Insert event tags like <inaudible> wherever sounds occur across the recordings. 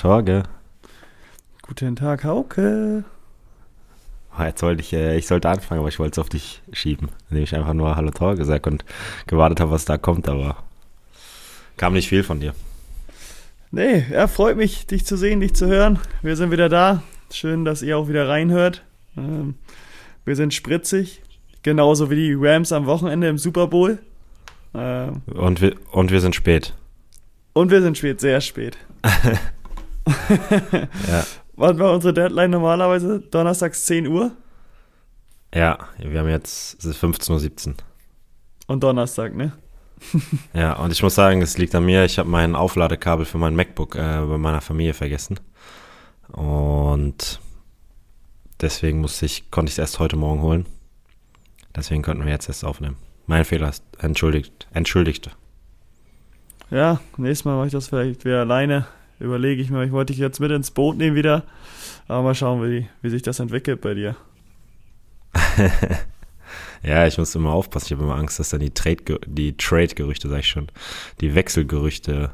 Torge. Guten Tag, Hauke. Oh, Jetzt wollte ich, äh, ich sollte anfangen, aber ich wollte es auf dich schieben, indem ich einfach nur Hallo Torge gesagt und gewartet habe, was da kommt, aber kam nicht viel von dir. Nee, ja, freut mich, dich zu sehen, dich zu hören. Wir sind wieder da. Schön, dass ihr auch wieder reinhört. Ähm, wir sind spritzig, genauso wie die Rams am Wochenende im Super Bowl. Ähm, Und wir, und wir sind spät. und wir sind spät, sehr spät. <laughs> Ja. <laughs> Wann war unsere Deadline normalerweise? Donnerstags 10 Uhr Ja, wir haben jetzt, es ist 15.17 Uhr. und Donnerstag, ne? <laughs> Ja, und ich muss sagen, es liegt an mir. Ich habe mein Aufladekabel für mein MacBook äh, bei meiner Familie vergessen. Und deswegen musste ich, konnte ich es erst heute Morgen holen. Deswegen konnten wir jetzt erst aufnehmen. Mein Fehler ist entschuldigt. Entschuldigt. Ja, nächstes Mal mache ich das vielleicht wieder alleine. Überlege ich mir, ich wollte dich jetzt mit ins Boot nehmen wieder. Aber mal schauen, wie, wie sich das entwickelt bei dir. <laughs> Ja, ich muss immer aufpassen. Ich habe immer Angst, dass dann die Trade, die Trade-Gerüchte, sag ich schon, die Wechselgerüchte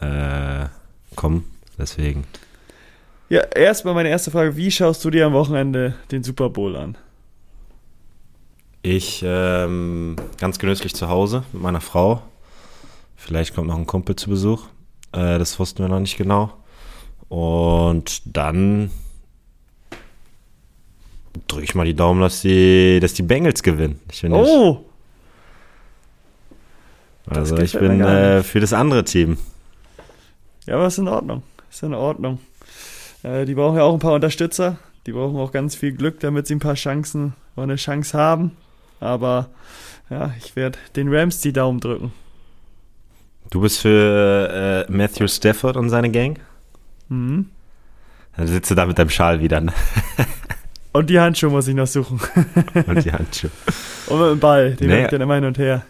äh, kommen. Deswegen. Ja, erstmal meine erste Frage. Wie schaust du dir am Wochenende den Super Bowl an? Ich ähm, ganz genüsslich zu Hause mit meiner Frau. Vielleicht kommt noch ein Kumpel zu Besuch. Äh, das wussten wir noch nicht genau. Und dann drücke ich mal die Daumen, dass die, dass die Bengals gewinnen. Ich bin nicht, Oh! also ich bin gar äh, nicht. für das andere Team. Ja, aber ist in Ordnung. Ist in Ordnung. Äh, die brauchen ja auch ein paar Unterstützer. Die brauchen auch ganz viel Glück, damit sie ein paar Chancen oder eine Chance haben. Aber ja, ich werde den Rams die Daumen drücken. Du bist für äh, Matthew Stafford und seine Gang? Mhm. Dann sitzt du da mit deinem Schal wieder ne? <laughs> Und die Handschuhe muss ich noch suchen. <laughs> und die Handschuhe. Und mit dem Ball, den nee. ich dann immer hin und her.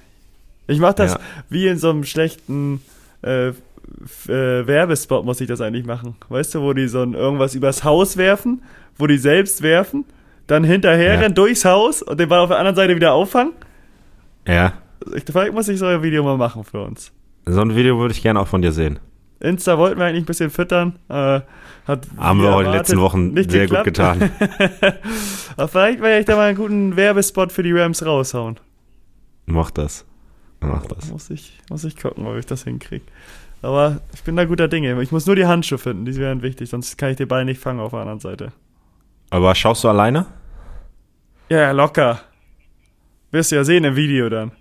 Ich mache das Ja. wie in so einem schlechten äh, äh, Werbespot, muss ich das eigentlich machen. Weißt du, wo die so ein, irgendwas übers Haus werfen, wo die selbst werfen, dann hinterher Ja. rennen durchs Haus und den Ball auf der anderen Seite wieder auffangen. Ja, Ich, vielleicht muss ich so ein Video mal machen für uns. So ein Video würde ich gerne auch von dir sehen. Insta wollten wir eigentlich ein bisschen füttern. Äh, hat Haben wir auch in den letzten Wochen nicht sehr gut geklappt. getan. <laughs> Aber vielleicht werde ich da mal einen guten Werbespot für die Rams raushauen. Mach das. Mach das. Muss ich, muss ich gucken, ob ich das hinkriege. Aber ich bin da guter Dinge. Ich muss nur die Handschuhe finden, die wären wichtig, sonst kann ich den Ball nicht fangen auf der anderen Seite. Aber schaust du alleine? Ja, ja, locker. Wirst du ja sehen im Video dann.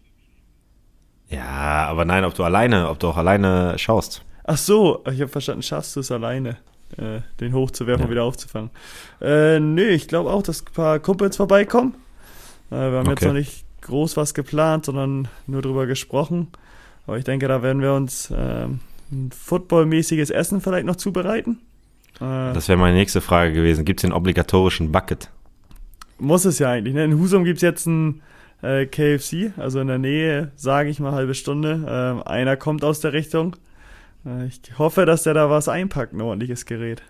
Ja, aber nein, ob du alleine, ob du auch alleine schaust. Ach so, ich habe verstanden, schaffst du es alleine, äh, den hochzuwerfen Ja. und wieder aufzufangen. Äh, nö, ich glaube auch, dass ein paar Kumpels vorbeikommen. Äh, wir haben jetzt Okay. noch nicht groß was geplant, sondern nur drüber gesprochen. Aber ich denke, da werden wir uns ähm, ein footballmäßiges Essen vielleicht noch zubereiten. Äh, Das wäre meine nächste Frage gewesen. Gibt es den obligatorischen Bucket? Muss es ja eigentlich. Ne? In Husum gibt's jetzt ein äh, KFC, also in der Nähe, sage ich mal, halbe Stunde. Ähm, einer kommt aus der Richtung. Äh, ich hoffe, dass der da was einpackt, ein ordentliches Gerät.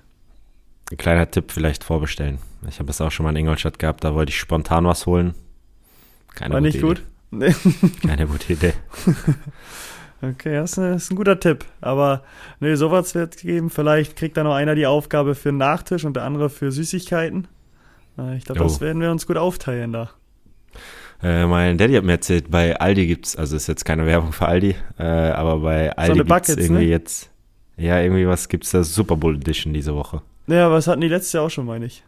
Ein kleiner Tipp, vielleicht vorbestellen. Ich habe es auch schon mal in Ingolstadt gehabt, da wollte ich spontan was holen. Keine War gute nicht gut? Nee. Idee. <laughs> Keine gute Idee. <laughs> Okay, das ist, ein guter Tipp. Aber nee, sowas wird geben. Vielleicht kriegt da noch einer die Aufgabe für einen Nachtisch und der andere für Süßigkeiten. Äh, ich glaube, das werden wir uns gut aufteilen da. Äh, mein Daddy hat mir erzählt, bei Aldi gibt's, also ist jetzt keine Werbung für Aldi, äh, aber bei Aldi gibt's Buckets, irgendwie ne? jetzt, ja, irgendwie was gibt's da Super Bowl Edition diese Woche. Naja, das hatten die letztes Jahr auch schon, meine ich.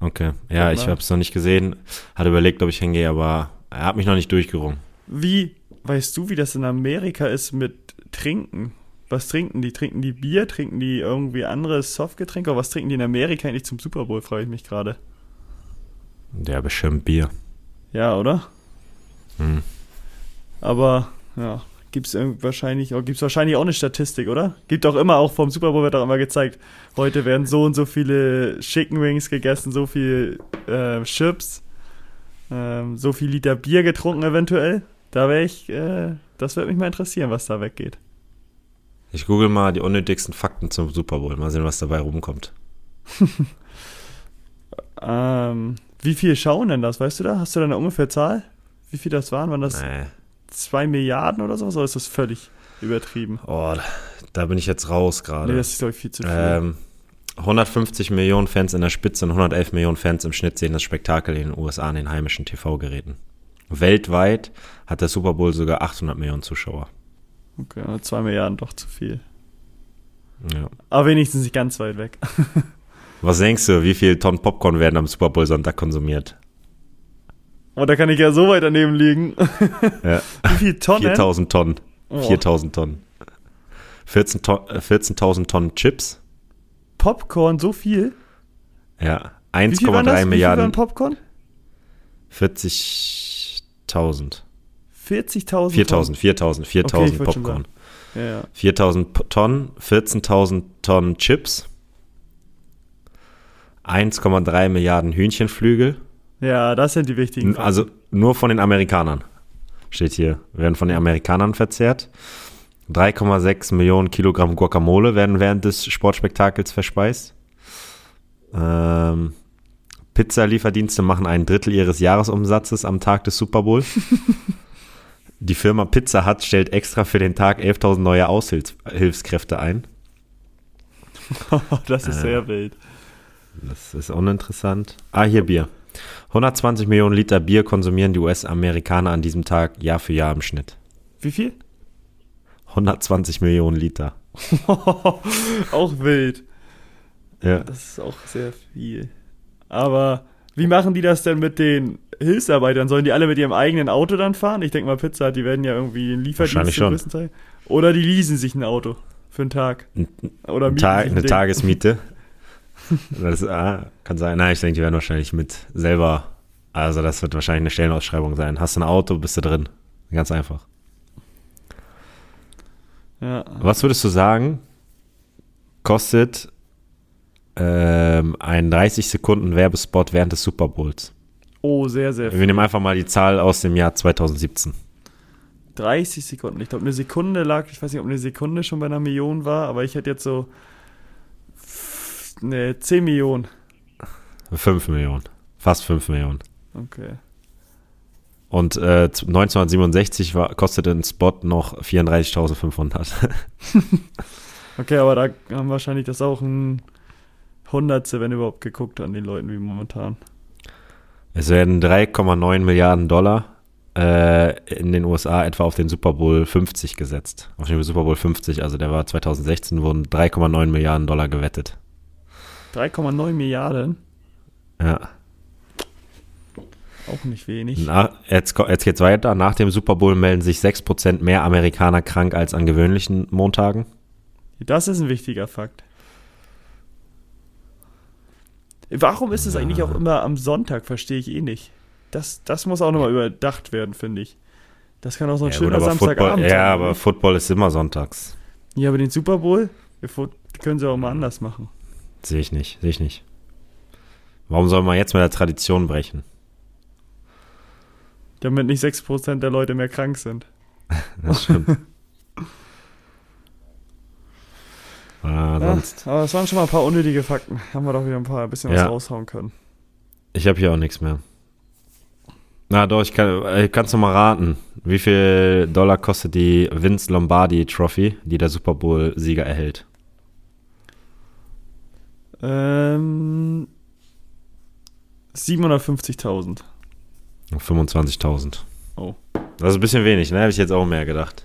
Okay, ja, ich habe es noch nicht gesehen, hatte überlegt, ob ich hingehe, aber er hat mich noch nicht durchgerungen. Wie, weißt du, wie das in Amerika ist mit Trinken? Was trinken die? Trinken die Bier? Trinken die irgendwie andere Softgetränke? Oder was trinken die in Amerika eigentlich zum Super Bowl, frage ich mich gerade. Ja, bestimmt Bier. Ja, oder? Hm. Aber, ja, gibt's wahrscheinlich, gibt's wahrscheinlich auch eine Statistik, oder? Gibt auch immer, auch vom Super Bowl wird auch immer gezeigt, heute werden so und so viele Chicken Wings gegessen, so viel äh, Chips, ähm, so viel Liter Bier getrunken eventuell. Da wäre ich, äh, das würde mich mal interessieren, was da weggeht. Ich google mal die unnötigsten Fakten zum Super Bowl, mal sehen, was dabei rumkommt. <laughs> Ähm, wie viel schauen denn das, weißt du da? Hast du da eine ungefähre Zahl? Wie viel das waren? Waren das Nee. zwei Milliarden oder sowas? Oder ist das völlig? übertrieben? Oh, da bin ich jetzt raus gerade. Nee, das ist, glaube ich, viel zu viel. ähm, 150 Millionen Fans in der Spitze und 111 Millionen Fans im Schnitt sehen das Spektakel in den USA an den heimischen TV-Geräten. Weltweit hat der Super Bowl sogar 800 Millionen Zuschauer. Okay, aber zwei Milliarden doch zu viel. Ja. Aber wenigstens nicht ganz weit weg. <laughs> Was denkst du, wie viel Tonnen Popcorn werden am Super Bowl Sonntag konsumiert? Oh, da kann ich ja so weit daneben liegen. Ja. <laughs> Wie viel Tonnen? 4000 Tonnen. Oh. 4000 Tonnen. 14 To- äh, 14.000 Tonnen Chips. Popcorn, so viel? Ja. Wie viel waren 1,3 das? Wie viel waren Milliarden. Popcorn? 40.000. 40.000 4000, 4000, 4000 Okay, ich wollte schon Popcorn. Ja, ja. 4000 P- Tonnen, 14.000 Tonnen Chips. 1,3 Milliarden Hühnchenflügel. ja, das sind die wichtigen. Fakten. Also nur von den Amerikanern. Steht hier. Werden von den Amerikanern verzehrt. 3,6 Millionen Kilogramm Guacamole werden während des Sportspektakels verspeist. Ähm, Pizzalieferdienste machen ein Drittel ihres Jahresumsatzes am Tag des Super Bowl. <laughs> Die Firma Pizza Hut stellt extra für den Tag 11.000 neue Aushilfskräfte ein. <laughs> das ist äh, sehr wild. Das ist uninteressant. Ah, hier Bier. 120 Millionen Liter Bier konsumieren die US-Amerikaner an diesem Tag Jahr für Jahr im Schnitt. Wie viel? 120 Millionen Liter. <laughs> auch wild. Ja. Das ist auch sehr viel. Aber wie machen die das denn mit den Hilfsarbeitern? Sollen die alle mit ihrem eigenen Auto dann fahren? Ich denke mal, Pizza die werden ja irgendwie einen Lieferdienst zum größten Teil. Oder die leasen sich ein Auto für einen Tag. Oder ein Tag, eine Ding. Tagesmiete. <laughs> <laughs> Das ah, kann sein. Nein, ich denke, die werden wahrscheinlich mit selber. Also, das wird wahrscheinlich eine Stellenausschreibung sein. Hast du ein Auto, bist du drin. Ganz einfach. Ja. Was würdest du sagen, kostet ähm, ein 30 Sekunden Werbespot während des Super Bowls? Oh, sehr, sehr Wir nehmen einfach mal die Zahl aus dem Jahr 2017. 30 Sekunden. Ich glaube, eine Sekunde lag, ich weiß nicht, ob eine Sekunde schon bei einer Million war, aber ich hätte jetzt so f- ne, 10 Millionen. 5 Millionen. Fast 5 Millionen. Okay. Und äh, 1967 war, kostete ein Spot noch 34.500. <laughs> Okay, aber da haben wahrscheinlich das auch ein Hundertste, wenn überhaupt, geguckt an den Leuten wie momentan. es werden 3,9 Milliarden Dollar äh, in den USA etwa auf den Super Bowl 50 gesetzt. Auf den Super Bowl 50, also der war 2016, wurden 3,9 Milliarden Dollar gewettet. 3,9 Milliarden, Ja. auch nicht wenig. Na, jetzt, jetzt geht's weiter. Nach dem Super Bowl melden sich 6% mehr Amerikaner krank als an gewöhnlichen Montagen. Das ist ein wichtiger Fakt. Warum ist es eigentlich auch immer am Sonntag, verstehe ich eh nicht. Das, das muss auch nochmal überdacht werden, finde ich. Das kann auch so ein Ja, gut, schöner aber Samstagabend Football, sein. ja, aber Football ist immer sonntags. Ja, aber den Super Bowl können sie auch mal anders machen. Sehe ich nicht, sehe ich nicht. Warum soll man jetzt mit der Tradition brechen? Damit nicht 6% der Leute mehr krank sind. <laughs> Das stimmt. <laughs> ah, Ja, sonst. aber es waren schon mal ein paar unnötige Fakten. Haben wir doch wieder ein paar ein bisschen was Ja. raushauen können. Ich habe hier auch nichts mehr. Na doch, ich kann, äh, kannst du mal raten, wie viel Dollar kostet die Vince Lombardi Trophy, die der Super Bowl Sieger erhält? Ähm, 750.000. 25.000. Oh. Das ist ein bisschen wenig, ne? Hätte ich jetzt auch mehr gedacht.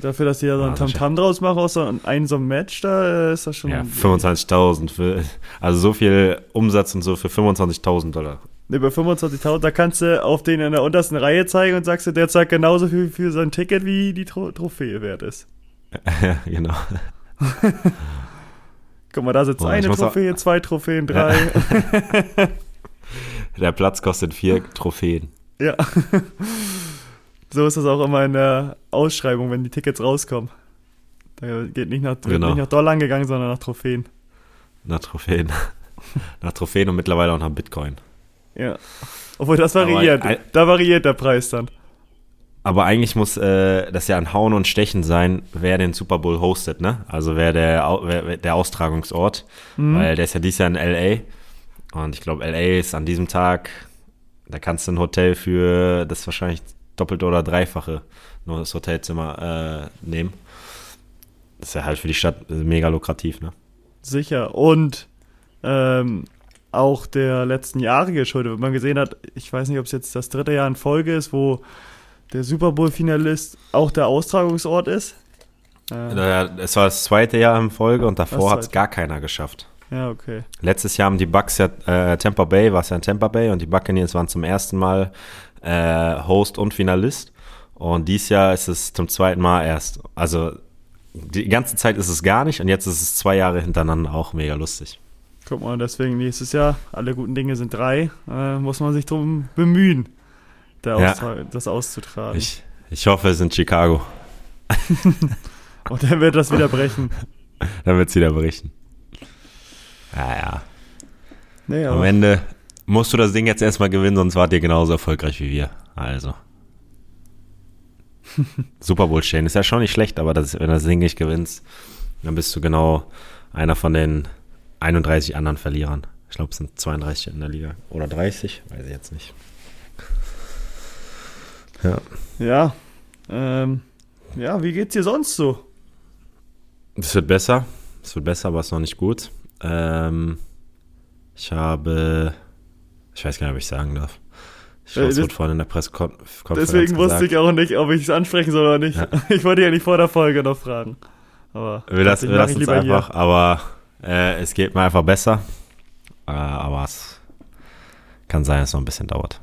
Dafür, dass die da so ein Ah, Tamtam draus machen aus so einem so Match, da äh, ist das schon. Ja, 25.000 für, also so viel Umsatz und so für 25.000 Dollar. Ne, bei 25.000, da kannst du auf den in der untersten Reihe zeigen und sagst du, der zahlt genauso viel für sein Ticket, wie die Tro Trophäe wert ist. <laughs> ja, genau. <laughs> Guck mal, da sitzt ich eine auch- Trophäe, zwei Trophäen, drei. <laughs> Der Platz kostet vier Trophäen. Ja. so ist das auch immer in der Ausschreibung, wenn die Tickets rauskommen. Da geht nicht nach, Genau. nicht nach Dollar gegangen, sondern nach Trophäen. Nach Trophäen. <laughs> Nach Trophäen und mittlerweile auch nach Bitcoin. Ja. Obwohl das variiert. ein- da variiert der Preis dann. Aber eigentlich muss äh, das ja ein Hauen und Stechen sein, wer den Super Bowl hostet, ne? Also wer der, wer, der Austragungsort. Mhm. Weil der ist ja dieses Jahr in L.A. Und ich glaube, L.A. ist an diesem Tag, da kannst du ein Hotel für das wahrscheinlich doppelte oder dreifache nur das Hotelzimmer äh, nehmen. ist ja halt für die Stadt mega lukrativ, ne? Sicher. Und ähm, auch der letzten Jahre geschuldet, wenn man gesehen hat, ich weiß nicht, ob es jetzt das dritte Jahr in Folge ist, wo der Super Bowl-Finalist auch der Austragungsort ist. Äh, es war das zweite Jahr in Folge und davor hat es gar keiner geschafft. Ja, okay. Letztes Jahr haben die Bucks ja, äh, Tampa Bay war es ja in Tampa Bay und die Buccaneers waren zum ersten Mal äh, Host und Finalist. Und dieses Jahr ist es zum zweiten Mal erst. Also die ganze Zeit ist es gar nicht und jetzt ist es zwei Jahre hintereinander auch mega lustig. Guck mal, deswegen nächstes Jahr, alle guten Dinge sind drei, äh, muss man sich drum bemühen, ja. das auszutragen. Ich, ich hoffe, es ist in Chicago. <laughs> und dann wird das wieder brechen. <laughs> dann wird es wieder brechen. Naja. Nee, Am Ende musst du das Ding jetzt erstmal gewinnen, sonst wart ihr genauso erfolgreich wie wir. Also. <laughs> Super Bowl stehen ist ja schon nicht schlecht, aber das, wenn du das Ding nicht gewinnst, dann bist du genau einer von den 31 anderen Verlierern. Ich glaube, es sind 32 in der Liga. Oder 30, weiß ich jetzt nicht. Ja. Ja. Ähm, ja, wie geht's dir sonst so? Es wird besser. Es wird besser, aber es ist noch nicht gut. Ähm, ich habe. Ich weiß gar nicht, ob ich sagen darf. Ich glaube, es wurde vorhin in der Pressekonferenz. Deswegen wusste ich auch nicht, ob ich es ansprechen soll oder nicht. Ja. <laughs> Ich wollte ja nicht vor der Folge noch fragen. Aber wir lassen, wir lassen es einfach. Hier. Aber äh, es geht mir einfach besser. Äh, aber es kann sein, dass es noch ein bisschen dauert.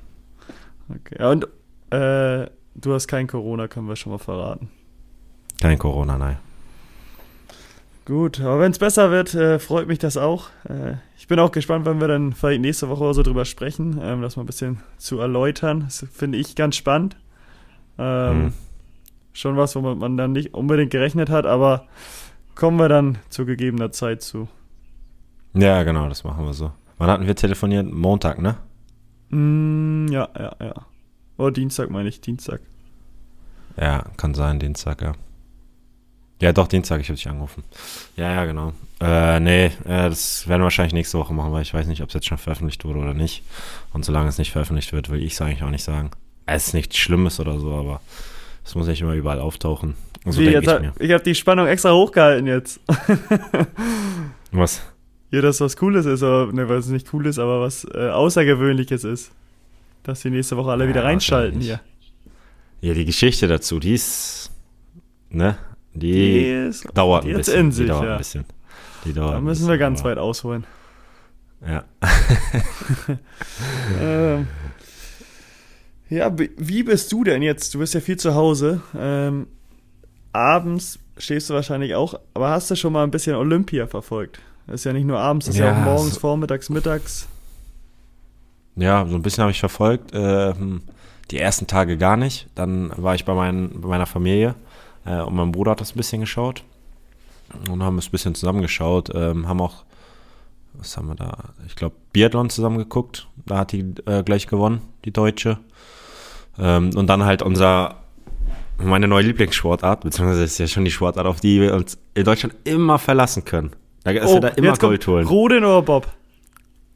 Okay. Und äh, du hast kein Corona, können wir schon mal verraten. Kein Corona, nein. Gut, aber wenn es besser wird, äh, freut mich das auch. Äh, ich bin auch gespannt, wenn wir dann vielleicht nächste Woche oder so drüber sprechen, ähm, das mal ein bisschen zu erläutern. Das finde ich ganz spannend. Ähm, mhm. Schon was, womit man dann nicht unbedingt gerechnet hat, aber kommen wir dann zu gegebener Zeit zu. Ja, genau, das machen wir so. Wann hatten wir telefoniert? Montag, ne? Mm, ja, ja, ja. Oder Dienstag meine ich, Dienstag. Ja, kann sein, Dienstag, ja. Ja, doch, Dienstag, ich habe dich angerufen. Ja, ja, genau. Äh, nee, äh, das werden wir wahrscheinlich nächste Woche machen, weil ich weiß nicht, ob es jetzt schon veröffentlicht wurde oder nicht. Und solange es nicht veröffentlicht wird, will ich es eigentlich auch nicht sagen. Es ist nichts Schlimmes oder so, aber es muss nicht immer überall auftauchen. So Wie, ich, mir. ich habe die Spannung extra hochgehalten jetzt. was? Ja, dass was Cooles ist, oder ne, was nicht cool ist, aber was äh, Außergewöhnliches ist. Dass die nächste Woche alle ja, wieder reinschalten hier. Ja, die Geschichte dazu, die ist, ne, die, die ist, dauert die ein bisschen. In sich, die dauert ja. ein bisschen. Die dauert da müssen bisschen, wir ganz weit ausholen. Ja. <laughs> <laughs> ähm, ja, wie bist du denn jetzt? Du bist ja viel zu Hause. Ähm, abends stehst du wahrscheinlich auch, aber hast du schon mal ein bisschen Olympia verfolgt? Das ist ja nicht nur abends, das ja, ist ja auch morgens, so, vormittags, mittags. Ja, so ein bisschen habe ich verfolgt. Ähm, die ersten Tage gar nicht. Dann war ich bei, mein, bei meiner Familie äh, und mein Bruder hat das ein bisschen geschaut. Und haben es ein bisschen zusammengeschaut. Ähm, haben auch, was haben wir da? Ich glaube, Biathlon zusammen geguckt. Da hat die äh, gleich gewonnen, die Deutsche. Ähm, und dann halt unser, meine neue Lieblingssportart, beziehungsweise ist ja schon die Sportart, auf die wir uns in Deutschland immer verlassen können. Da ist oh, ja da immer Gold holen. Rodeln oder Bob?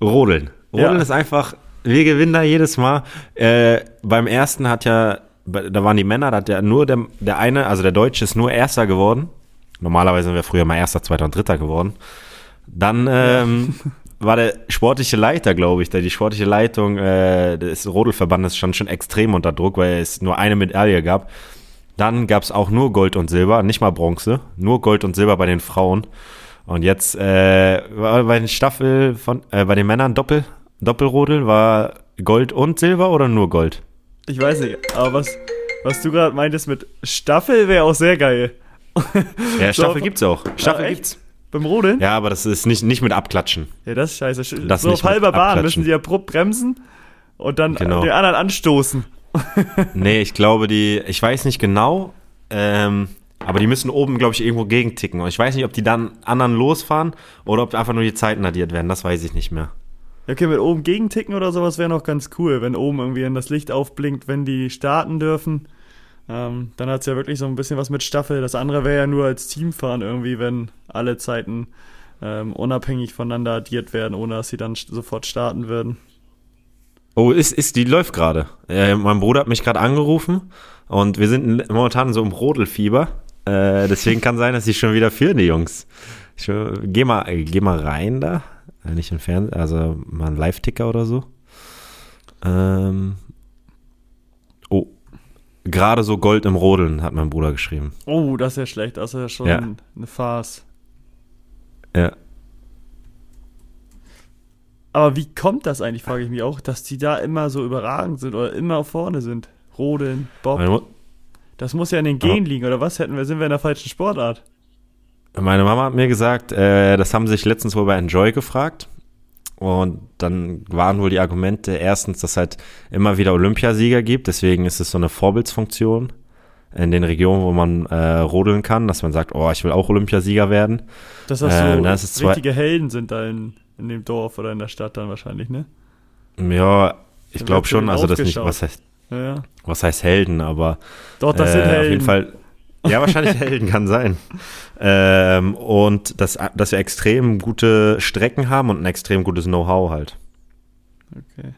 Rodeln. Rodeln ja. ist einfach, wir gewinnen da jedes Mal. Äh, beim ersten hat ja da waren die Männer, da hat der nur der, der eine, also der Deutsche ist nur Erster geworden. Normalerweise sind wir früher mal Erster, Zweiter und Dritter geworden. Dann ähm, <laughs> war der sportliche Leiter, glaube ich, da die sportliche Leitung äh, des Rodelverbandes stand schon extrem unter Druck, weil es nur eine Medaille gab. Dann gab es auch nur Gold und Silber, nicht mal Bronze, nur Gold und Silber bei den Frauen. Und jetzt äh, war bei den Staffel von äh, bei den Männern Doppel Doppelrodel war Gold und Silber oder nur Gold? Ich weiß nicht, aber was, was du gerade meintest mit Staffel wäre auch sehr geil. Ja, <laughs> Staffel so, gibt's auch. Staffel ja, gibt's. Beim Rodeln? Ja, aber das ist nicht, nicht mit Abklatschen. Ja, das ist scheiße. Das so auf halber Bahn müssen sie abrupt bremsen und dann genau. den anderen anstoßen. <laughs> nee, ich glaube, die, ich weiß nicht genau, ähm, aber die müssen oben, glaube ich, irgendwo gegenticken. Und ich weiß nicht, ob die dann anderen losfahren oder ob einfach nur die Zeiten addiert werden. Das weiß ich nicht mehr. Okay, mit oben gegenticken oder sowas wäre noch ganz cool, wenn oben irgendwie das Licht aufblinkt, wenn die starten dürfen. Ähm, dann hat es ja wirklich so ein bisschen was mit Staffel. Das andere wäre ja nur als Teamfahren irgendwie, wenn alle Zeiten ähm, unabhängig voneinander addiert werden, ohne dass sie dann sofort starten würden. Oh, ist, ist, die läuft gerade. Äh, mein Bruder hat mich gerade angerufen und wir sind momentan so im Rodelfieber. Äh, deswegen kann sein, dass sie schon wieder führen, die Jungs. Ich, äh, geh, mal, geh mal rein da. Äh, Nicht im Fernsehen, also mal ein Live-Ticker oder so. Ähm, oh, gerade so Gold im Rodeln, hat mein Bruder geschrieben. Oh, das ist ja schlecht. Das ist ja schon Ja. eine Farce. Ja. Aber wie kommt das eigentlich, frage ich mich auch, dass die da immer so überragend sind oder immer vorne sind? Rodeln, Bob. Das muss ja in den Genen liegen, oder was? Hätten wir, sind wir in der falschen Sportart? Meine Mama hat mir gesagt, äh, das haben sie sich letztens wohl bei Enjoy gefragt. Und dann waren wohl die Argumente erstens, dass halt immer wieder Olympiasieger gibt. Deswegen ist es so eine Vorbildsfunktion in den Regionen, wo man äh, rodeln kann, dass man sagt, oh, ich will auch Olympiasieger werden. Dass das Ähm, so das ist zwei- richtige Helden sind da in, in dem Dorf oder in der Stadt dann wahrscheinlich, ne? Ja, ich Dann glaube schon, also das nicht, was heißt, Ja, ja. was heißt Helden, aber Doch, das sind äh, Helden. auf jeden Fall. Ja, wahrscheinlich <laughs> Helden kann sein. Ähm, und dass, dass wir extrem gute Strecken haben und ein extrem gutes Know-how halt. Okay.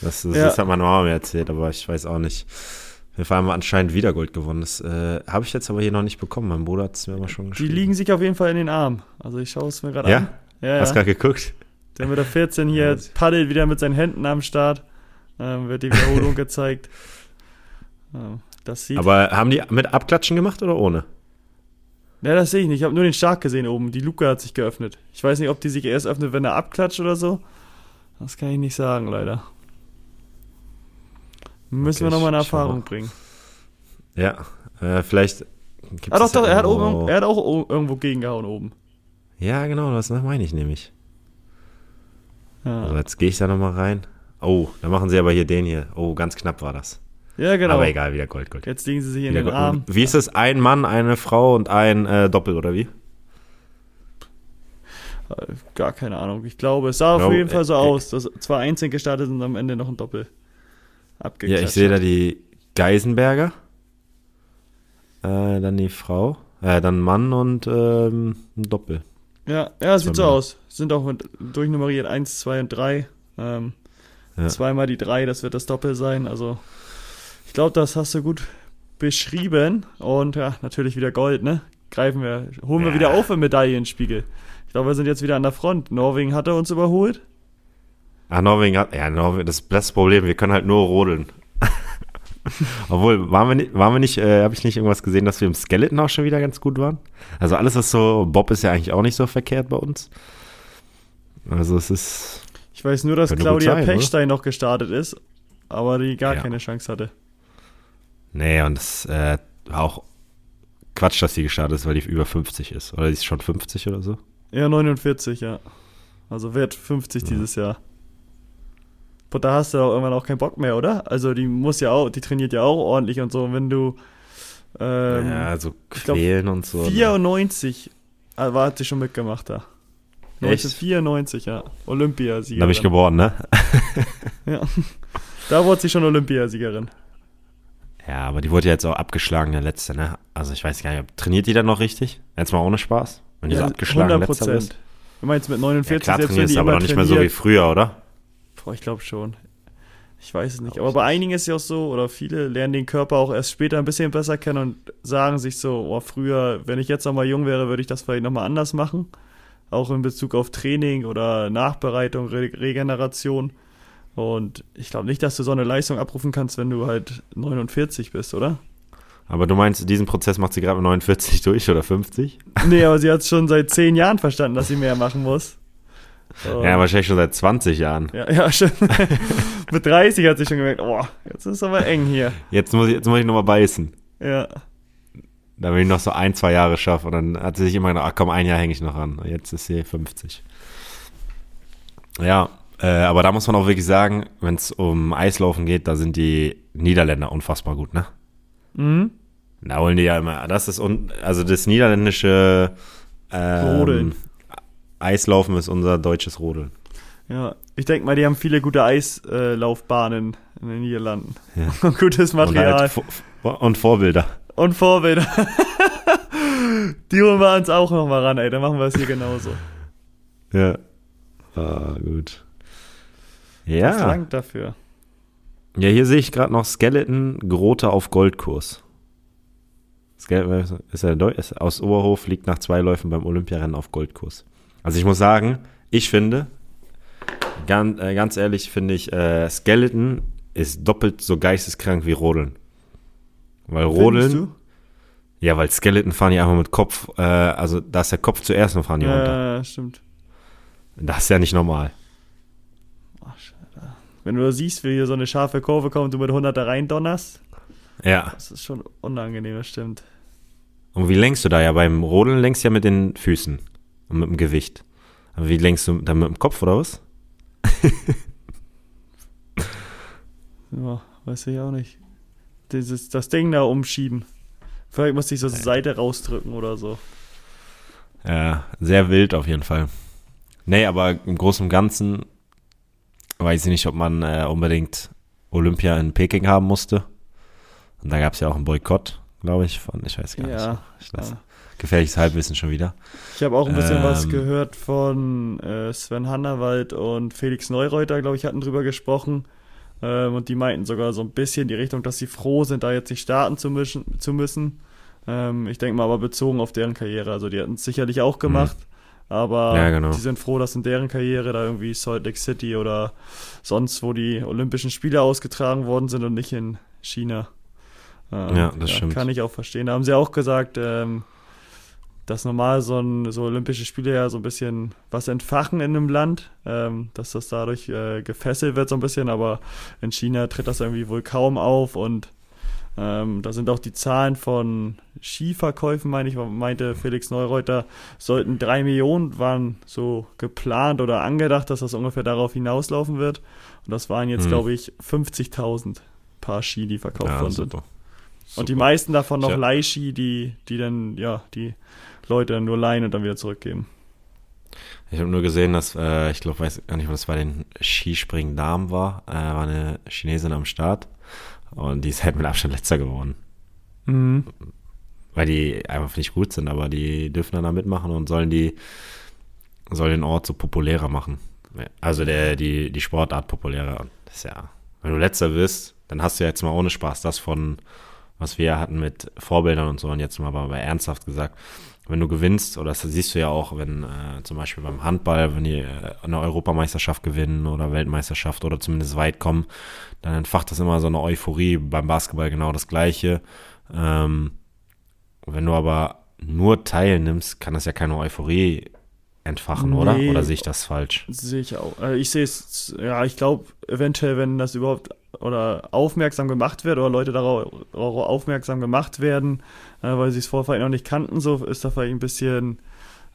Das, das, Ja. das hat meine Mama mir erzählt, aber ich weiß auch nicht. Wir haben anscheinend wieder Gold gewonnen. Das äh, habe ich jetzt aber hier noch nicht bekommen. Mein Bruder hat es mir aber schon Die geschrieben. liegen sich auf jeden Fall in den Arm. Also ich schaue es mir gerade Ja? an. Ja, Hast ja. gerade geguckt? Der mit der 14 hier paddelt wieder mit seinen Händen am Start. Ähm, wird die Wiederholung <laughs> gezeigt. Ähm, das sieht. Aber haben die mit Abklatschen gemacht oder ohne? ja, das sehe ich nicht. Ich habe nur den Start gesehen oben. Die Luke hat sich geöffnet. Ich weiß nicht, ob die sich erst öffnet, wenn er abklatscht oder so. Das kann ich nicht sagen, leider. Müssen Okay, wir nochmal eine Erfahrung bringen. Ja, äh, vielleicht. gibt's Ah, doch, das ja doch, er hat, oben, er hat auch irgendwo gegengehauen oben. Ja, genau, das meine ich nämlich. Ja, Also jetzt gehe ich da nochmal rein. Oh, da machen sie aber hier den hier. Oh, ganz knapp war das. Ja genau. Aber egal, wieder Gold, Gold. Jetzt liegen sie sich in Wieder den Gold. Arm. Wie ist es? Ein Mann, eine Frau und ein äh, Doppel, oder wie? Äh, Gar keine Ahnung. Ich glaube, es sah auf Glaub, jeden Fall so äh, äh, aus, dass zwar einzeln gestartet sind und am Ende noch ein Doppel Ja, abgeklatscht. ich sehe da die Geisenberger. Äh, dann die Frau. Äh, dann Mann und ähm, ein Doppel. Ja, ja, sieht so Männer. aus. Sind auch mit, durchnummeriert 1, 2 und 3. Ähm, Ja. Zweimal die 3, das wird das Doppel sein. Also, ich glaube, das hast du gut beschrieben. Und ja, natürlich wieder Gold, ne? Greifen wir, holen wir Ja. wieder auf im Medaillenspiegel. Ich glaube, wir sind jetzt wieder an der Front. Norwegen hat er uns überholt. Ah, Norwegen hat. Ja, Norwegen, das ist das Problem. Wir können halt nur rodeln. <laughs> Obwohl, waren wir nicht, waren wir nicht äh, habe ich nicht irgendwas gesehen, dass wir im Skeleton auch schon wieder ganz gut waren? Also alles, was so, Bob ist ja eigentlich auch nicht so verkehrt bei uns. Also es ist, Ich weiß nur, dass Claudia sein, oder? Pechstein noch gestartet ist, aber die gar Ja. keine Chance hatte. Nee, und das äh, war auch Quatsch, dass sie gestartet ist, weil die über 50 ist. Oder die ist schon 50 oder so. Ja, 49, ja. Also wird 50 Ja. dieses Jahr. Und da hast du auch irgendwann auch keinen Bock mehr, oder? Also die muss ja auch, die trainiert ja auch ordentlich und so. Und wenn du ähm, ja, so ich glaub, quälen und so. ne? 94 äh, war hat sie schon mitgemacht da. Echt? 1994, ja. Da Olympiasiegerin. bin ich geboren, ne? <laughs> ja. Da wurde sie schon Olympiasiegerin. Ja, aber die wurde ja jetzt auch abgeschlagen, der letzte, ne? Also ich weiß gar nicht, trainiert die dann noch richtig? Jetzt mal ohne Spaß? Wenn die so abgeschlagen letzter ist? Du meinst mit Ja, 49, klar selbst wenn trainierst aber noch nicht mehr so wie früher, oder? Boah, ich glaube schon. Ich weiß es nicht. Aber bei einigen ist ja auch so, oder viele lernen den Körper auch erst später ein bisschen besser kennen und sagen sich so, oh, früher, wenn ich jetzt noch mal jung wäre, würde ich das vielleicht noch mal anders machen. Auch in Bezug auf Training oder Nachbereitung, Re Regeneration. Und ich glaube nicht, dass du so eine Leistung abrufen kannst, wenn du halt 49 bist, oder? Aber du meinst, diesen Prozess macht sie gerade mit 49 durch oder 50? Nee, aber sie hat schon seit 10 Jahren verstanden, dass sie mehr machen muss. Und- <laughs> Ja, wahrscheinlich schon seit 20 Jahren. ja, ja, schon. <laughs> Mit 30 hat sie schon gemerkt, oh, jetzt ist es aber eng hier. Jetzt muss ich, jetzt muss ich nochmal beißen. Ja. Damit ich noch so ein, zwei Jahre schaffe. Und dann hat sie sich immer gedacht, ach komm, ein Jahr hänge ich noch an. Jetzt ist sie 50. Ja, äh, aber da muss man auch wirklich sagen, wenn es um Eislaufen geht, da sind die Niederländer unfassbar gut, ne? Mhm. Da holen die ja immer, das ist, un, also das niederländische ähm, Rodeln. Eislaufen ist unser deutsches Rodeln. Ja, ich denke mal, die haben viele gute Eislaufbahnen in den Niederlanden. Ja. Und <laughs> gutes Material. Und, halt und Vorbilder. Und Vorbilder. <laughs> die holen wir uns auch nochmal ran, ey. Dann machen wir es hier genauso. Ja. Ah, gut. Das Ja. langt dafür. Ja, hier sehe ich gerade noch Skeleton, Grote auf Goldkurs. Ist, ist er ist aus Oberhof, liegt nach zwei Läufen beim Olympiarennen auf Goldkurs. Also ich muss sagen, ich finde, ganz, äh, ganz ehrlich finde ich, äh, Skeleton ist doppelt so geisteskrank wie Rodeln. Weil Rodeln. Ja, weil Skeleton fahren die einfach mit Kopf, äh, also da ist der Kopf zuerst und fahren die ja, runter. Ja, stimmt. Das ist ja nicht normal. Wenn du siehst, wie hier so eine scharfe Kurve kommt und du mit 100 da rein donnerst. Ja. Das ist schon unangenehm, das stimmt. Und wie lenkst du da ja? Beim Rodeln lenkst du ja mit den Füßen und mit dem Gewicht. Aber wie lenkst du dann mit dem Kopf oder was? <laughs> ja, weiß ich auch nicht. Dieses, das Ding da umschieben. Vielleicht muss ich so zur Seite rausdrücken oder so. Ja, sehr wild auf jeden Fall. Nee, aber im Großen und Ganzen weiß ich nicht, ob man äh, unbedingt Olympia in Peking haben musste. Und da gab es ja auch einen Boykott, glaube ich, von, ich weiß gar ja, nicht. Ich ja. Gefährliches Halbwissen schon wieder. Ich habe auch ein bisschen ähm, was gehört von äh, Sven Hannawald und Felix Neureuter, glaube ich, hatten drüber gesprochen. Ähm, und die meinten sogar so ein bisschen die Richtung, dass sie froh sind, da jetzt nicht starten zu, mischen, zu müssen. Ähm, ich denke mal aber bezogen auf deren Karriere. Also die hatten es sicherlich auch gemacht. Aber Ja, genau. die sind froh, dass in deren Karriere da irgendwie Salt Lake City oder sonst, wo die Olympischen Spiele ausgetragen worden sind und nicht in China. Ähm, Ja, das stimmt. Kann ich auch verstehen. Da haben sie auch gesagt, ähm, dass normal so, ein, so Olympische Spiele ja so ein bisschen was entfachen in einem Land, ähm, dass das dadurch äh, gefesselt wird so ein bisschen, aber in China tritt das irgendwie wohl kaum auf und ähm, da sind auch die Zahlen von Skiverkäufen, meine ich, meinte Felix Neureuter, sollten drei Millionen waren so geplant oder angedacht, dass das ungefähr darauf hinauslaufen wird. Und das waren jetzt, Hm. glaube ich, 50.000 Paar Ski, die verkauft Ja, worden sind. super. Und die Super. meisten davon noch Ja. Leihski, die, die dann, ja, die Leute dann nur leihen und dann wieder zurückgeben. Ich habe nur gesehen, dass, äh, ich glaube, weiß gar nicht, was bei den Skispringen-Damen war, äh, war eine Chinesin am Start und die ist halt mit Abstand letzter geworden. Mhm. Weil die einfach nicht gut sind, aber die dürfen dann da mitmachen und sollen die, sollen den Ort so populärer machen. Also der, die, die Sportart populärer. Das ist ja, wenn du letzter bist, dann hast du ja jetzt mal ohne Spaß das von, was wir hatten mit Vorbildern und so und jetzt mal aber ernsthaft gesagt, wenn du gewinnst, oder das siehst du ja auch, wenn äh, zum Beispiel beim Handball, wenn die äh, eine Europameisterschaft gewinnen oder Weltmeisterschaft oder zumindest weit kommen, dann entfacht das immer so eine Euphorie. Beim Basketball genau das Gleiche. Ähm, wenn du aber nur teilnimmst, kann das ja keine Euphorie entfachen, oder? Nee. Oder sehe ich das falsch? Sehe ich auch. Äh, Ich sehe es, ja, ich glaube, eventuell, wenn das überhaupt oder aufmerksam gemacht wird oder Leute darauf, darauf aufmerksam gemacht werden, äh, weil sie es vorher vielleicht noch nicht kannten, so ist da vielleicht ein bisschen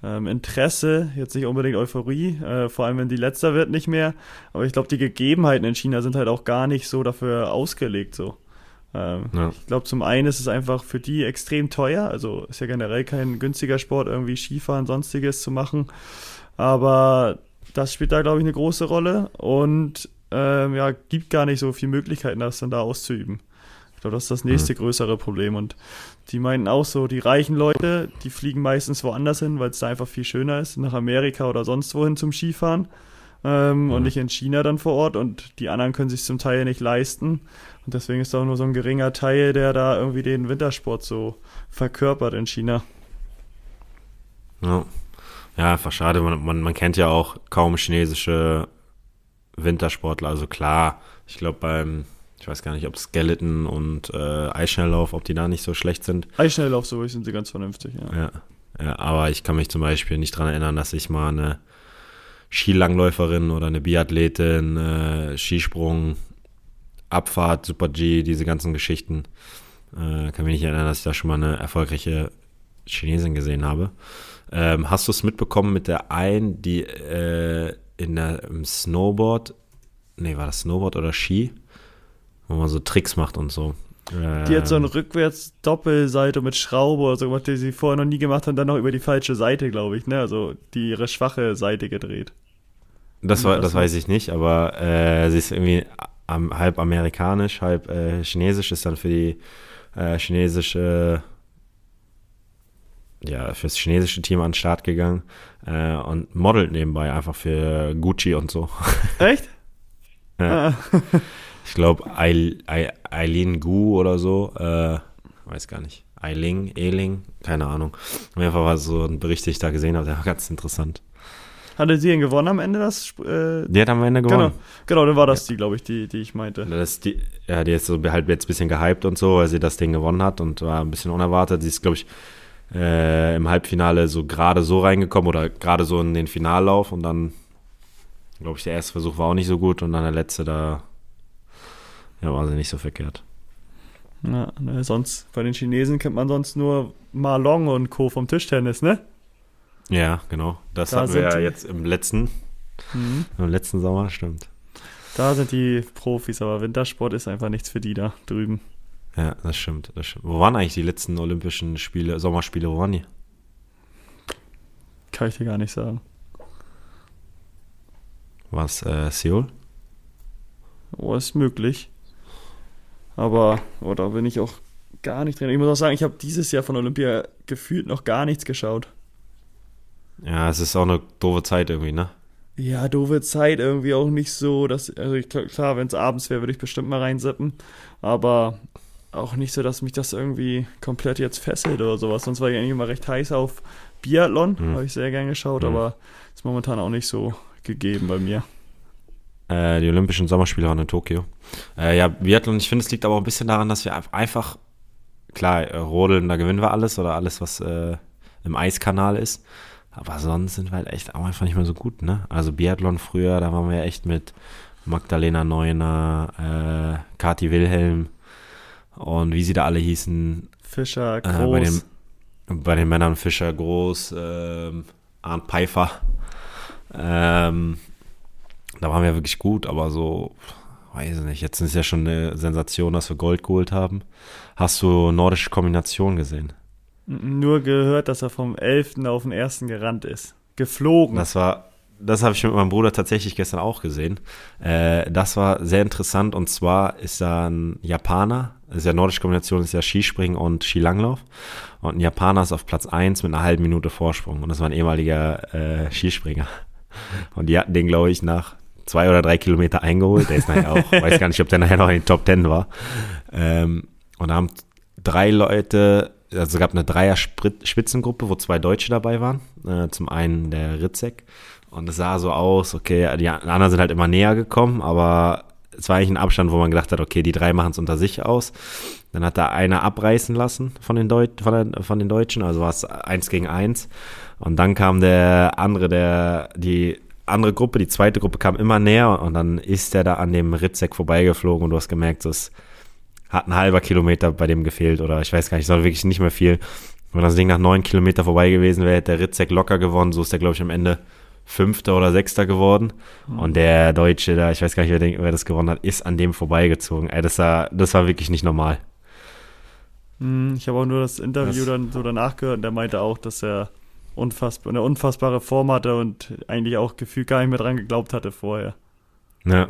ähm, Interesse, jetzt nicht unbedingt Euphorie, äh, vor allem wenn die letzter wird nicht mehr. Aber ich glaube, die Gegebenheiten in China sind halt auch gar nicht so dafür ausgelegt so. Ähm, Ja. Ich glaube, zum einen ist es einfach für die extrem teuer, also ist ja generell kein günstiger Sport, irgendwie Skifahren, sonstiges zu machen. Aber das spielt da, glaube ich, eine große Rolle und ähm, ja, gibt gar nicht so viele Möglichkeiten, das dann da auszuüben. Ich glaube, das ist das nächste größere Problem. Und die meinten auch so, die reichen Leute, die fliegen meistens woanders hin, weil es da einfach viel schöner ist, nach Amerika oder sonst wohin zum Skifahren. Ähm, Und Mhm. nicht in China dann vor Ort und die anderen können sich zum Teil nicht leisten. Und deswegen ist auch nur so ein geringer Teil, der da irgendwie den Wintersport so verkörpert in China. Ja, ja einfach schade. Man, man, man kennt ja auch kaum chinesische Wintersportler. Also klar, ich glaube beim, ich weiß gar nicht, ob Skeleton und äh, Eisschnelllauf, ob die da nicht so schlecht sind. Eisschnelllauf, so sind sie ganz vernünftig, ja. Ja, ja, aber ich kann mich zum Beispiel nicht dran erinnern, dass ich mal eine Skilangläuferin oder eine Biathletin, äh, Skisprung, Abfahrt, Super G, diese ganzen Geschichten, äh, kann mich nicht erinnern, dass ich da schon mal eine erfolgreiche Chinesin gesehen habe. Ähm, hast du es mitbekommen mit der einen, die äh, in der im Snowboard, nee, war das Snowboard oder Ski, wo man so Tricks macht und so. Die hat so Ähm, ein Rückwärts-Doppelseite mit Schraube oder so gemacht, die sie vorher noch nie gemacht haben, dann noch über die falsche Seite, glaube ich, ne? Also die ihre schwache Seite gedreht. Das, war, Ja, das das weiß ich nicht, aber äh, sie ist irgendwie am, halb amerikanisch, halb äh, chinesisch, ist dann für die äh, chinesische, ja, fürs chinesische Team an den Start gegangen äh, und modelt nebenbei einfach für Gucci und so. <laughs> Echt? Ja. Ah. Ich glaube, Eileen Gu oder so, äh, weiß gar nicht. Eiling, Eling, keine Ahnung. Auf jeden Fall war so ein Bericht, den ich da gesehen habe, der war ganz interessant. Hatte sie denn gewonnen am Ende das? Äh, Die hat am Ende gewonnen. genau, genau, dann war das die, glaube ich, die, die ich meinte. Das die, ja, die ist so halt jetzt ein bisschen gehypt und so, weil sie das Ding gewonnen hat und war ein bisschen unerwartet. Sie ist, glaube ich, äh, im Halbfinale so gerade so reingekommen oder gerade so in den Finallauf und dann, glaube ich, der erste Versuch war auch nicht so gut und dann der letzte da, ja, war sie nicht so verkehrt. Ja, ne, sonst, bei den Chinesen kennt man sonst nur Ma Long und Co. vom Tischtennis, ne? Ja, genau. Das Da hatten wir ja jetzt im letzten, Mhm. im letzten Sommer, stimmt. Da sind die Profis, aber Wintersport ist einfach nichts für die da drüben. Ja, das stimmt, das stimmt. Wo waren eigentlich die letzten Olympischen Spiele, Sommerspiele, wo waren die? Kann ich dir gar nicht sagen. War es äh, Seoul? Oh, ist möglich. Aber, oh, da bin ich auch gar nicht drin. Ich muss auch sagen, ich habe dieses Jahr von Olympia gefühlt noch gar nichts geschaut. Ja, es ist auch eine doofe Zeit irgendwie, ne? Ja, doofe Zeit irgendwie auch nicht so, dass, also ich, klar, wenn es abends wäre, würde ich bestimmt mal reinsippen, aber auch nicht so, dass mich das irgendwie komplett jetzt fesselt oder sowas. Sonst war ich eigentlich immer recht heiß auf Biathlon, Mhm. habe ich sehr gern geschaut, Mhm. aber ist momentan auch nicht so gegeben bei mir. Äh, die Olympischen Sommerspiele waren in Tokio. Äh, ja, Biathlon, ich finde, es liegt aber auch ein bisschen daran, dass wir einfach, klar, äh, Rodeln, da gewinnen wir alles oder alles, was äh, im Eiskanal ist. Aber sonst sind wir halt echt auch einfach nicht mehr so gut, ne? Also Biathlon früher, da waren wir ja echt mit Magdalena Neuner, äh, Kati Wilhelm und wie sie da alle hießen. Fischer, Äh, groß. bei, den, bei den Männern Fischer Groß, ähm, Arndt Pfeiffer. Ähm, da waren wir wirklich gut, aber so, weiß ich nicht, jetzt ist es ja schon eine Sensation, dass wir Gold geholt haben. Hast du nordische Kombination gesehen? Nur gehört, dass er vom 11. auf den 1. gerannt ist. Geflogen. Das war, das habe ich mit meinem Bruder tatsächlich gestern auch gesehen. Äh, das war sehr interessant und zwar ist da ein Japaner, das ist ja nordische Kombination, ist ja Skispringen und Skilanglauf. Und ein Japaner ist auf Platz 1 mit einer halben Minute Vorsprung und das war ein ehemaliger äh, Skispringer. <laughs> Und die hatten den, glaube ich, nach zwei oder drei Kilometer eingeholt. Der ist nachher auch, <laughs> weiß gar nicht, ob der nachher noch in den Top 10 war. Ähm, und da haben drei Leute, also es gab eine Dreier-Spitzengruppe, wo zwei Deutsche dabei waren. Äh, zum einen der Ritzek. Und es sah so aus, okay, die anderen sind halt immer näher gekommen, aber es war eigentlich ein Abstand, wo man gedacht hat, okay, die drei machen es unter sich aus. Dann hat da einer abreißen lassen von den, Deut von, der, von den Deutschen, also war es eins gegen eins. Und dann kam der andere, der, die andere Gruppe, die zweite Gruppe kam immer näher und dann ist der da an dem Ritzek vorbeigeflogen und du hast gemerkt, es hat ein halber Kilometer bei dem gefehlt oder ich weiß gar nicht, es war wirklich nicht mehr viel. Wenn das Ding nach neun Kilometer vorbei gewesen wäre, hätte der Ritzek locker gewonnen, so ist der, glaube ich, am Ende Fünfter oder Sechster geworden. Und der Deutsche da, ich weiß gar nicht, wer, wer das gewonnen hat, ist an dem vorbeigezogen. Ey, das war, das war wirklich nicht normal. Hm, Ich habe auch nur das Interview Das- dann so danach gehört und der meinte auch, dass er unfassbar, eine unfassbare Form hatte und eigentlich auch gefühlt gar nicht mehr dran geglaubt hatte vorher. Ja,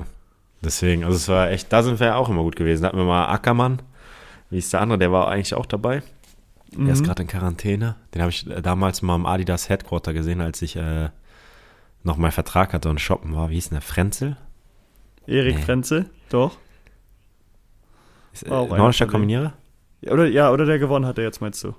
deswegen, also es war echt, da sind wir ja auch immer gut gewesen. Da hatten wir mal Ackermann, wie ist der andere, der war eigentlich auch dabei. Der ist Mhm. gerade in Quarantäne. Den habe ich damals mal im Adidas Headquarter gesehen, als ich äh, noch meinen Vertrag hatte und shoppen war. Wie hieß denn der? Frenzel? Erik Nee. Frenzel, doch. Ist, äh, denen. Kombinierer? Ja, oder, ja, oder der gewonnen hatte jetzt, meinst du?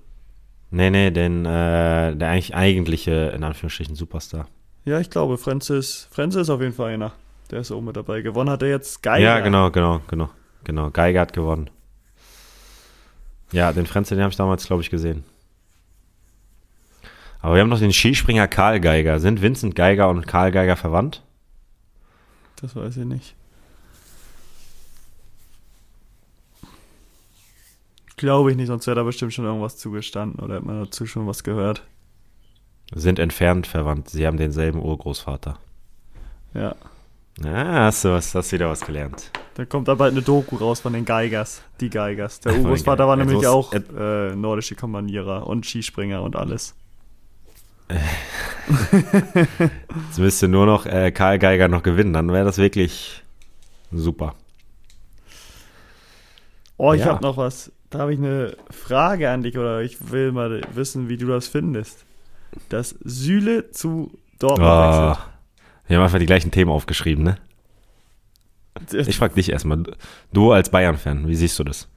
Nee, nee, den, äh, der eigentlich eigentliche, in Anführungsstrichen, Superstar. Ja, ich glaube, Frenzel ist, Frenzel ist auf jeden Fall einer. Der ist oben mit dabei. Gewonnen hat er jetzt Geiger. Ja, genau, genau, genau. Genau, Geiger hat gewonnen. Ja, den Frenzel, den habe ich damals, glaube ich, gesehen. Aber wir haben noch den Skispringer Karl Geiger. Sind Vincent Geiger und Karl Geiger verwandt? Das weiß ich nicht. Glaube ich nicht, sonst wäre da bestimmt schon irgendwas zugestanden oder hätte man dazu schon was gehört. Sind entfernt verwandt. Sie haben denselben Urgroßvater. Ja. Ja, hast du, was, hast wieder was gelernt. Da kommt da bald eine Doku raus von den Geigers. Die Geigers. Der Urgroßvater war nämlich auch äh, nordische Kommanierer und Skispringer und alles. <laughs> Jetzt müsste nur noch äh, Karl Geiger noch gewinnen. Dann wäre das wirklich super. Oh, ich Ja. habe noch was. Da habe ich eine Frage an dich oder ich will mal wissen, wie du das findest. Dass Süle zu Dortmund Oh, wir haben einfach die gleichen Themen aufgeschrieben, ne? Ich frage dich erstmal. Du als Bayern-Fan, wie siehst du das?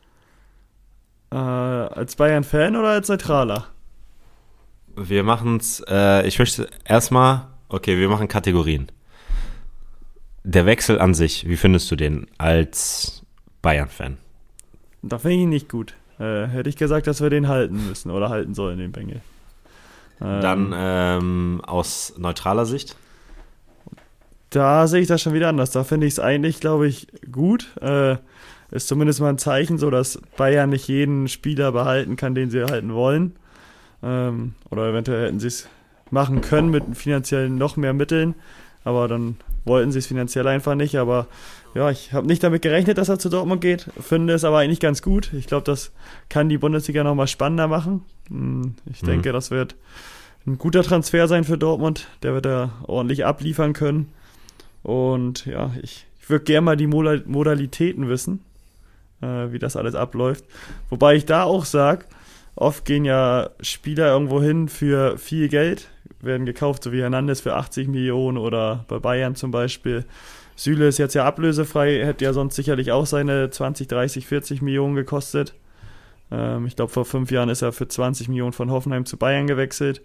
Äh, als Bayern-Fan oder als Neutraler? Wir machen es, äh, ich möchte erstmal, okay, wir machen Kategorien. Der Wechsel an sich, wie findest du den als Bayern-Fan? Da finde ich ihn nicht gut. Äh, hätte ich gesagt, dass wir den halten müssen oder halten sollen, den Bengel. Ähm, Dann ähm, aus neutraler Sicht? Da sehe ich das schon wieder anders. Da finde ich es eigentlich, glaube ich, gut. Äh, ist zumindest mal ein Zeichen, so dass Bayern nicht jeden Spieler behalten kann, den sie halten wollen. Ähm, oder eventuell hätten sie es machen können mit finanziellen noch mehr Mitteln, aber dann wollten sie es finanziell einfach nicht. Aber ja, ich habe nicht damit gerechnet, dass er zu Dortmund geht, finde es aber eigentlich ganz gut. Ich glaube, das kann die Bundesliga nochmal spannender machen. Hm, ich mhm. denke, das wird ein guter Transfer sein für Dortmund. Der wird da ordentlich abliefern können. Und ja, ich, ich würde gerne mal die Modalitäten wissen, äh, wie das alles abläuft. Wobei ich da auch sage, oft gehen ja Spieler irgendwo hin für viel Geld, werden gekauft, so wie Hernandez für 80 Millionen oder bei Bayern zum Beispiel. Süle ist jetzt ja ablösefrei, hätte ja sonst sicherlich auch seine 20, 30, 40 Millionen gekostet. Ähm, ich glaube, vor fünf Jahren ist er für 20 Millionen von Hoffenheim zu Bayern gewechselt.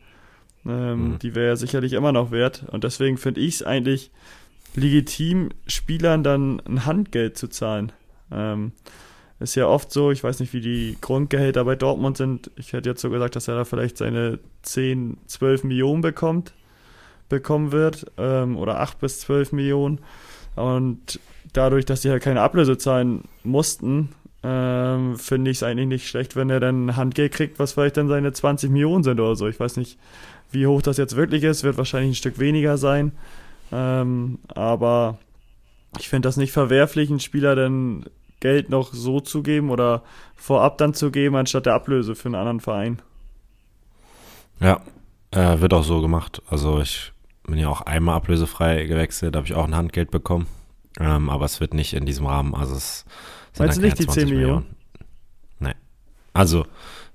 Ähm, mhm. Die wäre ja sicherlich immer noch wert. Und deswegen finde ich es eigentlich legitim, Spielern dann ein Handgeld zu zahlen. Ähm, ist ja oft so, ich weiß nicht, wie die Grundgehälter bei Dortmund sind. Ich hätte jetzt so gesagt, dass er da vielleicht seine 10, 12 Millionen bekommt, bekommen wird, ähm, oder 8 bis 12 Millionen. Und dadurch, dass die halt keine Ablöse zahlen mussten, ähm, finde ich es eigentlich nicht schlecht, wenn er dann ein Handgeld kriegt, was vielleicht dann seine 20 Millionen sind oder so. Ich weiß nicht, wie hoch das jetzt wirklich ist, wird wahrscheinlich ein Stück weniger sein. Ähm, aber ich finde das nicht verwerflich, einen Spieler dann Geld noch so zu geben oder vorab dann zu geben, anstatt der Ablöse für einen anderen Verein. Ja, äh, wird auch so gemacht. Also ich bin ja auch einmal ablösefrei gewechselt, habe ich auch ein Handgeld bekommen. Ähm, aber es wird nicht in diesem Rahmen. Also es sind Meinst du nicht die 10 Millionen? Millionen? Nein. Also,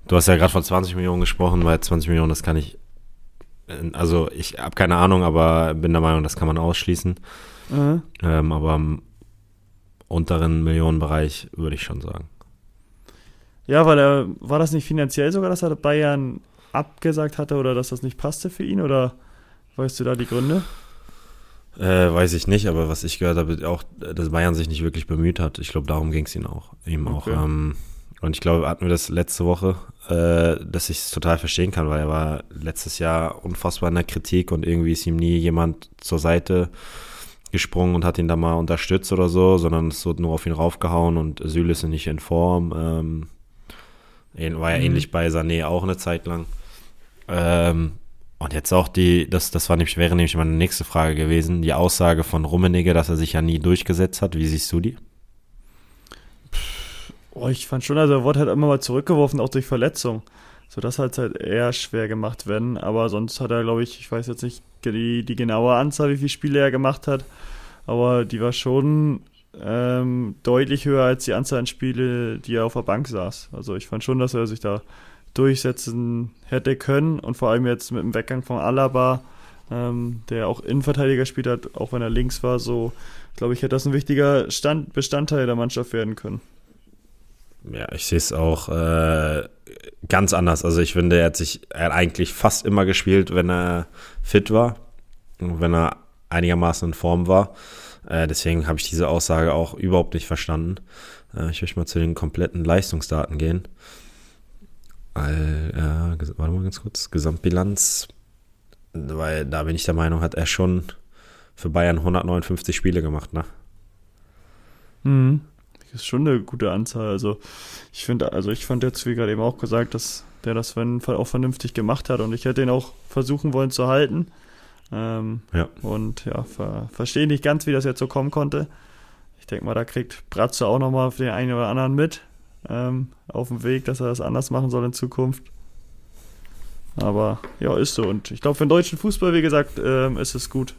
du hast ja gerade von 20 Millionen gesprochen, weil 20 Millionen, das kann ich. Äh, also ich habe keine Ahnung, aber bin der Meinung, das kann man ausschließen. Mhm. Ähm, aber im unteren Millionenbereich, würde ich schon sagen. Ja, weil er, war das nicht finanziell sogar, dass er Bayern abgesagt hatte oder dass das nicht passte für ihn? Oder weißt du da die Gründe? Äh, weiß ich nicht, aber was ich gehört habe, auch, dass Bayern sich nicht wirklich bemüht hat. Ich glaube, darum ging es ihm auch. Ihm okay. auch ähm, und ich glaube, hatten wir das letzte Woche, äh, dass ich es total verstehen kann, weil er war letztes Jahr unfassbar in der Kritik und irgendwie ist ihm nie jemand zur Seite gesprungen und hat ihn da mal unterstützt oder so, sondern es wurde nur auf ihn raufgehauen und Süle ist nicht in Form. Ähm, war ja mhm. ähnlich bei Sané auch eine Zeit lang. Ähm, und jetzt auch die, das, das war nämlich, wäre nämlich meine nächste Frage gewesen, die Aussage von Rummenigge, dass er sich ja nie durchgesetzt hat. Wie siehst du die? Oh, ich fand schon, also er wurde halt immer mal zurückgeworfen, auch durch Verletzung. So, das hat halt eher schwer gemacht werden. Aber sonst hat er, glaube ich, ich weiß jetzt nicht die, die genaue Anzahl, wie viele Spiele er gemacht hat, aber die war schon ähm, deutlich höher als die Anzahl an Spiele, die er auf der Bank saß. Also ich fand schon, dass er sich da durchsetzen hätte können und vor allem jetzt mit dem Weggang von Alaba, ähm, der auch Innenverteidiger spielt hat, auch wenn er links war, so glaube ich, hätte das ein wichtiger Stand, Bestandteil der Mannschaft werden können. Ja, ich sehe es auch äh, ganz anders. Also ich finde, er hat sich er hat eigentlich fast immer gespielt, wenn er fit war und wenn er einigermaßen in Form war. Äh, deswegen habe ich diese Aussage auch überhaupt nicht verstanden. Äh, ich möchte mal zu den kompletten Leistungsdaten gehen. All, äh, warte mal ganz kurz. Gesamtbilanz. Weil da bin ich der Meinung, hat er schon für Bayern 159 Spiele gemacht, ne? Mhm. Ist schon eine gute Anzahl. Also ich finde, also ich fand jetzt, wie gerade eben auch gesagt, dass der das auch vernünftig gemacht hat und ich hätte ihn auch versuchen wollen zu halten. Ähm, ja. Und ja, ver verstehe nicht ganz, wie das jetzt so kommen konnte. Ich denke mal, da kriegt Bratze auch nochmal den einen oder anderen mit ähm, auf dem Weg, dass er das anders machen soll in Zukunft. Aber ja, ist so. Und ich glaube, für den deutschen Fußball, wie gesagt, ähm, ist es gut.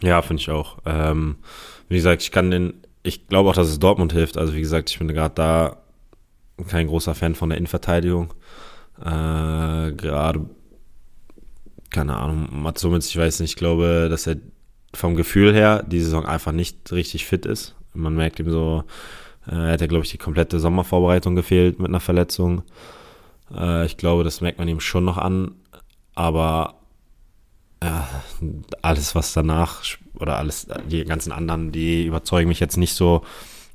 Ja, finde ich auch. Ähm, wie gesagt, ich kann den ich glaube auch, dass es Dortmund hilft. Also wie gesagt, ich bin gerade da kein großer Fan von der Innenverteidigung. Äh, gerade, keine Ahnung, Mats Hummels, ich weiß nicht, ich glaube, dass er vom Gefühl her die Saison einfach nicht richtig fit ist. Man merkt ihm so, Äh, er hat ja, glaube ich, die komplette Sommervorbereitung gefehlt mit einer Verletzung. Äh, ich glaube, das merkt man ihm schon noch an. Aber alles, was danach oder alles, die ganzen anderen, die überzeugen mich jetzt nicht so.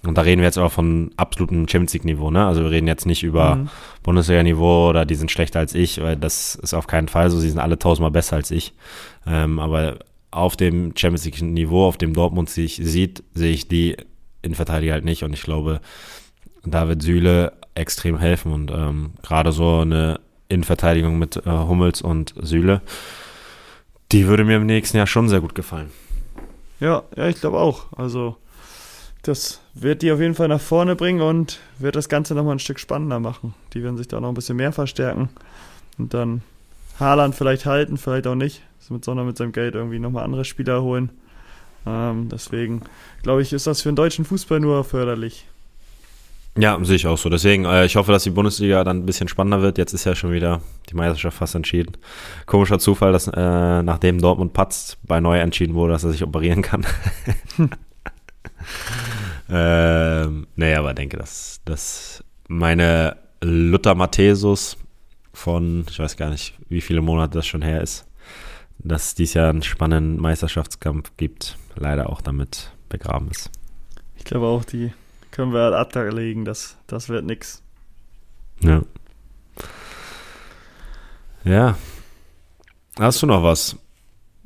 Und da reden wir jetzt aber von absolutem Champions League-Niveau, ne? Also wir reden jetzt nicht über mhm. Bundesliga-Niveau oder die sind schlechter als ich, weil das ist auf keinen Fall so. Sie sind alle tausendmal besser als ich. Ähm, aber auf dem Champions League-Niveau, auf dem Dortmund sich sieht, sehe ich die Innenverteidiger halt nicht. Und ich glaube, da wird Süle extrem helfen. Und ähm, gerade so eine Innenverteidigung mit äh, Hummels und Süle, die würde mir im nächsten Jahr schon sehr gut gefallen. Ja, ja, ich glaube auch. Also das wird die auf jeden Fall nach vorne bringen und wird das Ganze nochmal ein Stück spannender machen. Die werden sich da noch ein bisschen mehr verstärken und dann Haaland vielleicht halten, vielleicht auch nicht, sondern mit seinem Geld irgendwie nochmal andere Spieler holen. Ähm, deswegen glaube ich, ist das für den deutschen Fußball nur förderlich. Ja, sehe ich auch so. Deswegen, äh, ich hoffe, dass die Bundesliga dann ein bisschen spannender wird. Jetzt ist ja schon wieder die Meisterschaft fast entschieden. Komischer Zufall, dass äh, nachdem Dortmund patzt, bei Neu entschieden wurde, dass er sich operieren kann. <laughs> ähm, nee, aber denke, dass, dass meine Luther Matthäus von, ich weiß gar nicht, wie viele Monate das schon her ist, dass dies Jahr einen spannenden Meisterschaftskampf gibt, leider auch damit begraben ist. Ich glaube auch, die können wir ad acta legen, das, das wird nix. Ja. Ja. Hast du noch was?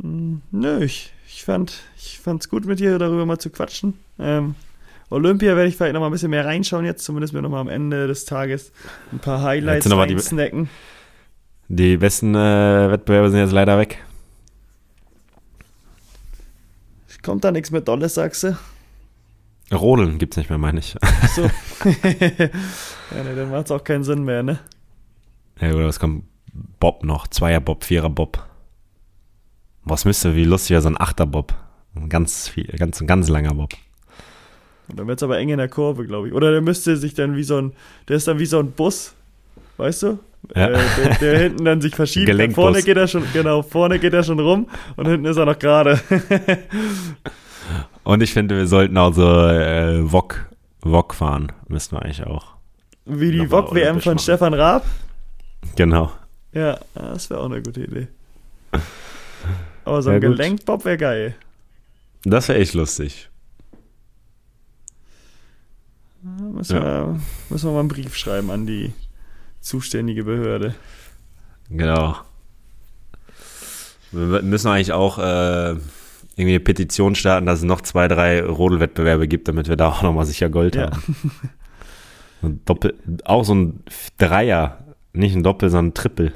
Hm, nö, ich, ich fand ich fand's gut mit dir darüber mal zu quatschen. Ähm, Olympia werde ich vielleicht noch mal ein bisschen mehr reinschauen jetzt, zumindest mir noch mal am Ende des Tages ein paar Highlights reinsnacken. Die, die besten äh, Wettbewerbe sind jetzt leider weg. Kommt da nichts mehr Dolles, sagst du? Rodeln gibt's nicht mehr, meine ich. so. <laughs> <laughs> ja, ne, dann macht's auch keinen Sinn mehr, ne? Ja, oder was kommt Bob noch? Zweier Bob, Vierer Bob. Was müsste, wie lustig wäre so ein Achter Bob. Ein ganz, viel, ganz, ganz langer Bob. Und dann wird's aber eng in der Kurve, glaube ich. Oder der müsste sich dann wie so ein, der ist dann wie so ein Bus, weißt du? Ja. Äh, der, der, <laughs> hinten dann sich verschiebt. Vorne geht er schon, genau, vorne geht er schon rum und hinten ist er noch gerade. Und ich finde, wir sollten auch so äh, Wok, Wok fahren. Müssten wir eigentlich auch. Wie die Wok-WM von machen. Stefan Raab? Genau. Ja, das wäre auch eine gute Idee. <laughs> Aber so ein ja, Gelenkbob wäre geil. Das wäre echt lustig. Müssen, ja. wir, müssen wir mal einen Brief schreiben an die zuständige Behörde. Genau. Wir müssen eigentlich auch äh, irgendwie eine Petition starten, dass es noch zwei, drei Rodelwettbewerbe gibt, damit wir da auch nochmal sicher Gold ja. haben. Doppel, auch so ein Dreier, nicht ein Doppel, sondern ein Triple.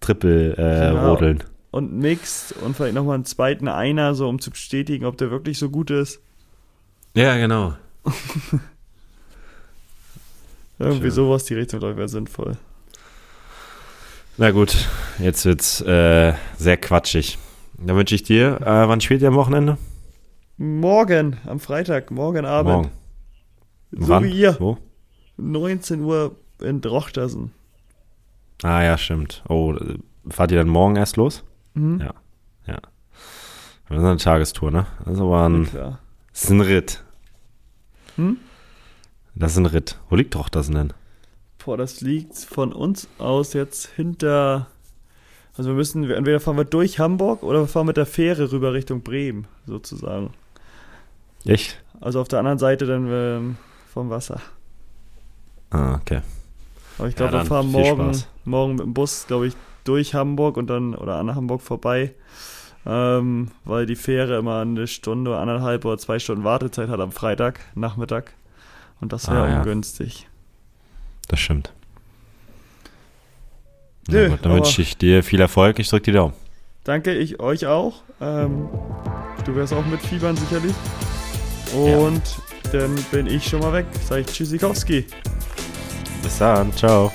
Triple äh, genau. Rodeln. Und Mixed und vielleicht nochmal einen zweiten Einer, so um zu bestätigen, ob der wirklich so gut ist. Ja, genau. <laughs> Irgendwie Schön. sowas, die Richtung, glaube ich, wäre sinnvoll. Na gut, jetzt wird's äh, sehr quatschig. Dann wünsche ich dir, äh, wann spielt ihr am Wochenende? Morgen, am Freitag, morgen Abend. Morgen. So wann? wie ihr. Wo? 19 Uhr in Drochtersen. Ah ja, stimmt. Oh, fahrt ihr dann morgen erst los? Mhm. Ja, ja. Das ist eine Tagestour, ne? Das ist aber ein, ja, das ist ein Ritt. Hm? Das ist ein Ritt. Wo liegt Drochtersen denn? Boah, das liegt von uns aus jetzt hinter also wir müssen, entweder fahren wir durch Hamburg oder wir fahren mit der Fähre rüber Richtung Bremen, sozusagen. Echt? Also auf der anderen Seite dann ähm, vom Wasser. Ah, okay. Aber ich glaube, ja, wir fahren morgen, morgen mit dem Bus, glaube ich, durch Hamburg und dann oder an Hamburg vorbei. Ähm, weil die Fähre immer eine Stunde, anderthalb oder zwei Stunden Wartezeit hat am Freitag, Nachmittag. Und das wäre ah, ungünstig. Das stimmt. Nö, gut, dann wünsche ich dir viel Erfolg. Ich drücke die Daumen. Danke, ich euch auch. Ähm, du wirst auch mitfiebern sicherlich. Und ja. dann bin ich schon mal weg. Sag ich Tschüssikowski. Bis dann. Ciao.